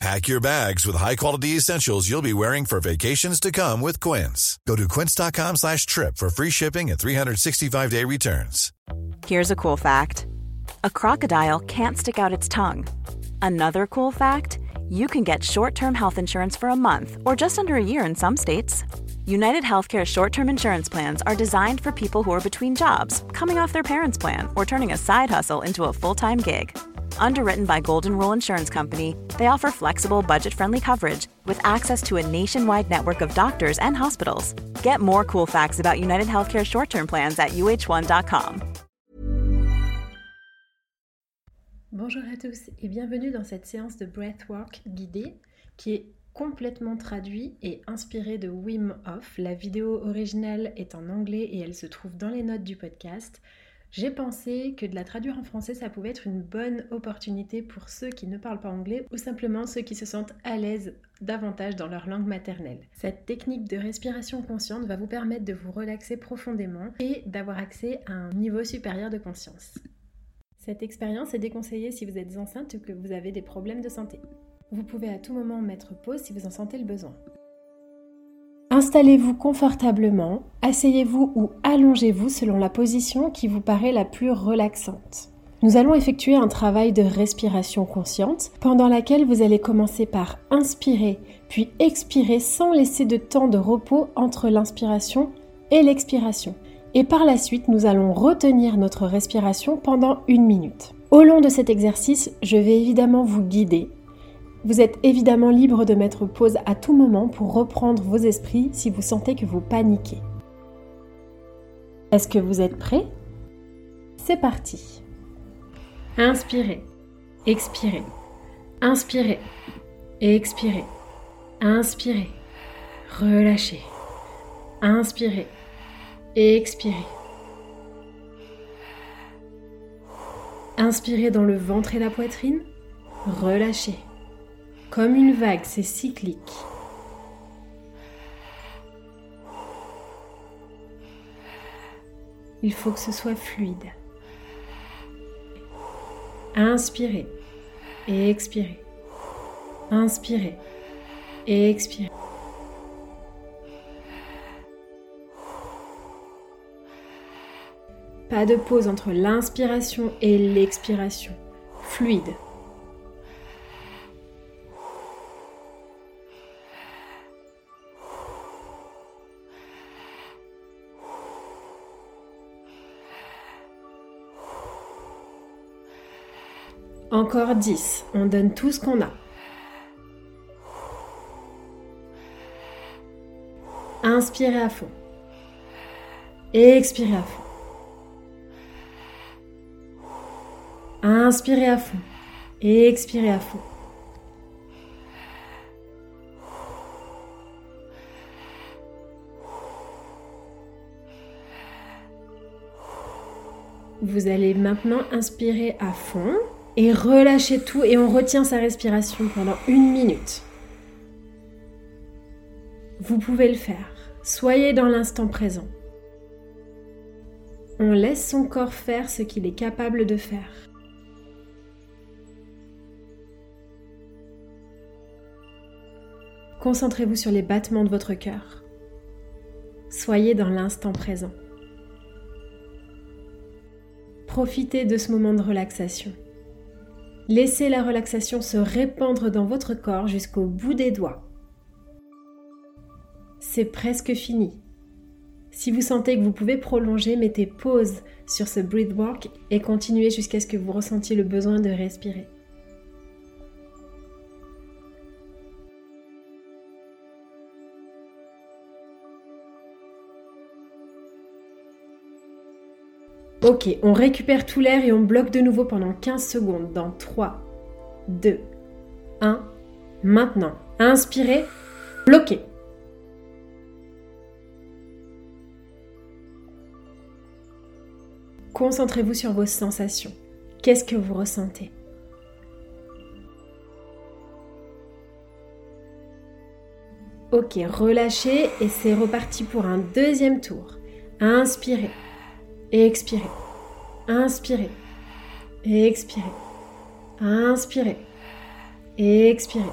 Pack your bags with high-quality essentials you'll be wearing for vacations to come with Quince. Go to quince.com slash trip for free shipping and 365-day returns. Here's a cool fact. A crocodile can't stick out its tongue. Another cool fact, you can get short-term health insurance for a month or just under a year in some states. United Healthcare short term insurance plans are designed for people who are between jobs, coming off their parents' plan, or turning a side hustle into a full time gig. Underwritten by Golden Rule Insurance Company, they offer flexible, budget friendly coverage with access to a nationwide network of doctors and hospitals. Get more cool facts about United Healthcare short term plans at uh1.com. Bonjour à tous et bienvenue dans cette séance de breathwork guidée qui est complètement traduit et inspiré de Wim Hof. La vidéo originale est en anglais et elle se trouve dans les notes du podcast. J'ai pensé que de la traduire en français, ça pouvait être une bonne opportunité pour ceux qui ne parlent pas anglais ou simplement ceux qui se sentent à l'aise davantage dans leur langue maternelle. Cette technique de respiration consciente va vous permettre de vous relaxer profondément et d'avoir accès à un niveau supérieur de conscience. Cette expérience est déconseillée si vous êtes enceinte ou que vous avez des problèmes de santé. Vous pouvez à tout moment mettre pause si vous en sentez le besoin. Installez-vous confortablement, asseyez-vous ou allongez-vous selon la position qui vous paraît la plus relaxante. Nous allons effectuer un travail de respiration consciente pendant laquelle vous allez commencer par inspirer puis expirer sans laisser de temps de repos entre l'inspiration et l'expiration. Et par la suite, nous allons retenir notre respiration pendant une minute. Au long de cet exercice, je vais évidemment vous guider vous êtes évidemment libre de mettre pause à tout moment pour reprendre vos esprits si vous sentez que vous paniquez. Est-ce que vous êtes prêt? C'est parti. Inspirez, expirez, inspirez expirez. Inspirez, relâchez. Inspirez expirez. Inspirez dans le ventre et la poitrine, relâchez. Comme une vague, c'est cyclique. Il faut que ce soit fluide. Inspirez et expirez. Inspirez et expirez. Pas de pause entre l'inspiration et l'expiration. Fluide. Encore 10. On donne tout ce qu'on a. Inspirez à fond. Expirez à fond. Inspirez à fond. Expirez à fond. Vous allez maintenant inspirer à fond et relâchez tout et on retient sa respiration pendant une minute. Vous pouvez le faire. Soyez dans l'instant présent. On laisse son corps faire ce qu'il est capable de faire. Concentrez-vous sur les battements de votre cœur. Soyez dans l'instant présent. Profitez de ce moment de relaxation. Laissez la relaxation se répandre dans votre corps jusqu'au bout des doigts. C'est presque fini. Si vous sentez que vous pouvez prolonger, mettez pause sur ce breathwork et continuez jusqu'à ce que vous ressentiez le besoin de respirer. Ok, on récupère tout l'air et on bloque de nouveau pendant 15 secondes dans 3, 2, 1. Maintenant, inspirez, bloquez. Concentrez-vous sur vos sensations. Qu'est-ce que vous ressentez? Ok, relâchez et c'est reparti pour un deuxième tour. Inspirez et expirez. Inspirez et expirez. Inspirez et expirez.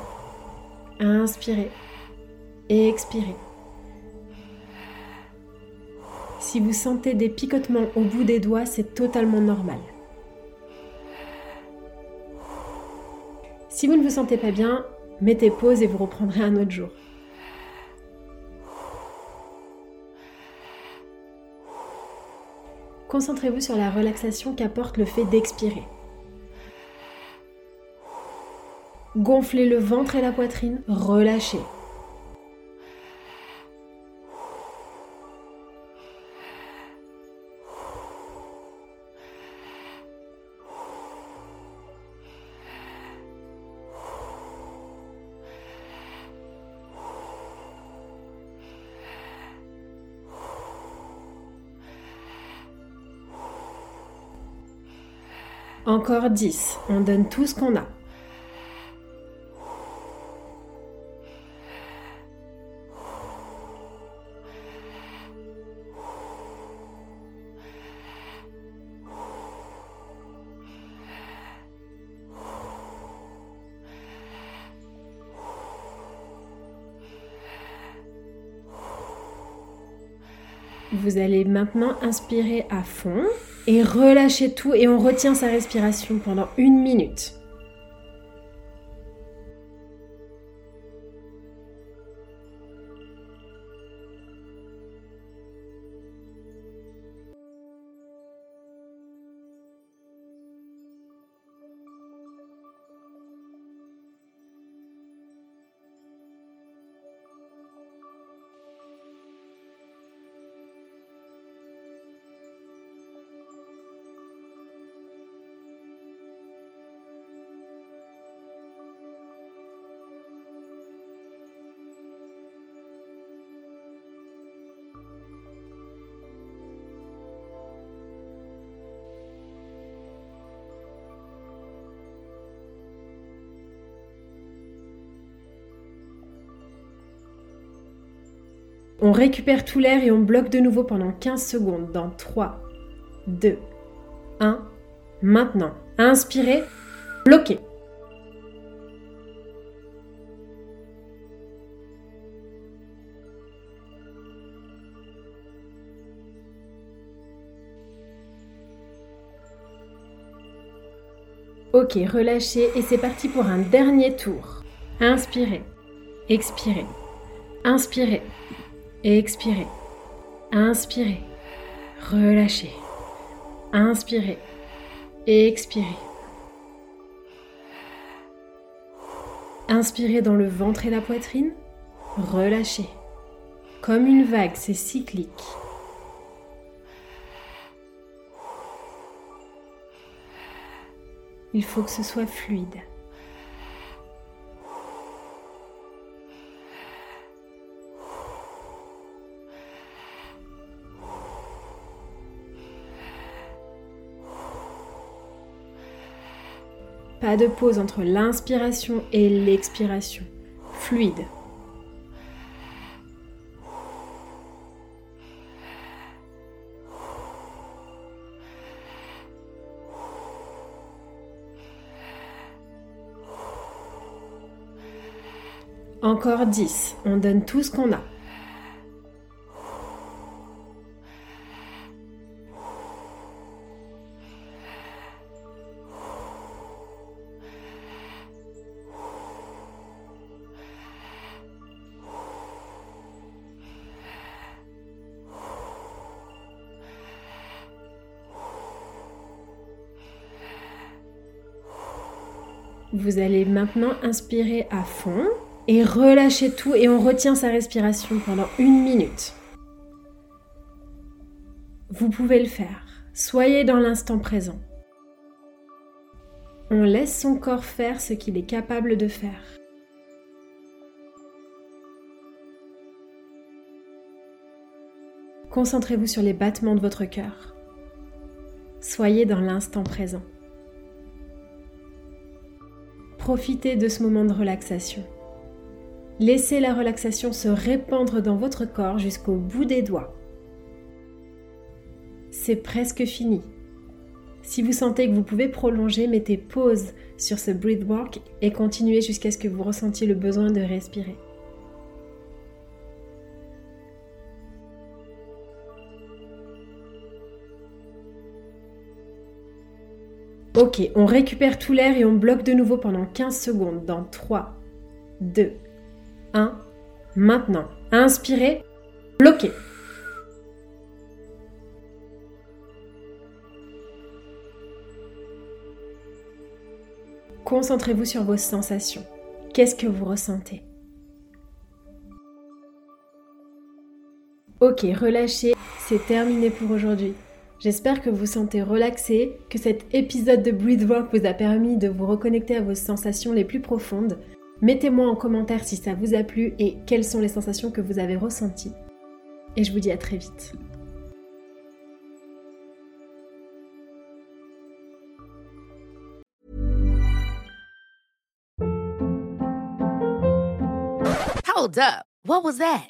Inspirez expirez. Si vous sentez des picotements au bout des doigts, c'est totalement normal. Si vous ne vous sentez pas bien, mettez pause et vous reprendrez un autre jour. Concentrez-vous sur la relaxation qu'apporte le fait d'expirer. Gonflez le ventre et la poitrine, relâchez. Encore 10. On donne tout ce qu'on a. Vous allez maintenant inspirer à fond et relâcher tout et on retient sa respiration pendant une minute. On récupère tout l'air et on bloque de nouveau pendant 15 secondes dans 3, 2, 1. Maintenant, inspirez, bloquez. Ok, relâchez et c'est parti pour un dernier tour. Inspirez, expirez, inspirez, expirez. Inspirez. Relâchez. Inspirez. Expirez. Inspirez dans le ventre et la poitrine. Relâchez. Comme une vague, c'est cyclique. Il faut que ce soit fluide. Pas de pause entre l'inspiration et l'expiration. Fluide. Encore 10. On donne tout ce qu'on a. Vous allez maintenant inspirer à fond et relâcher tout et on retient sa respiration pendant une minute. Vous pouvez le faire. Soyez dans l'instant présent. On laisse son corps faire ce qu'il est capable de faire. Concentrez-vous sur les battements de votre cœur. Soyez dans l'instant présent. Profitez de ce moment de relaxation. Laissez la relaxation se répandre dans votre corps jusqu'au bout des doigts. C'est presque fini. Si vous sentez que vous pouvez prolonger, mettez pause sur ce breathwork et continuez jusqu'à ce que vous ressentiez le besoin de respirer. Ok, on récupère tout l'air et on bloque de nouveau pendant 15 secondes dans 3, 2, 1. Maintenant, inspirez, bloquez. Concentrez-vous sur vos sensations. Qu'est-ce que vous ressentez? Ok, relâchez, c'est terminé pour aujourd'hui. J'espère que vous sentez relaxé, que cet épisode de Breathwork vous a permis de vous reconnecter à vos sensations les plus profondes. Mettez-moi en commentaire si ça vous a plu et quelles sont les sensations que vous avez ressenties. Et je vous dis à très vite. Hold up. What was that?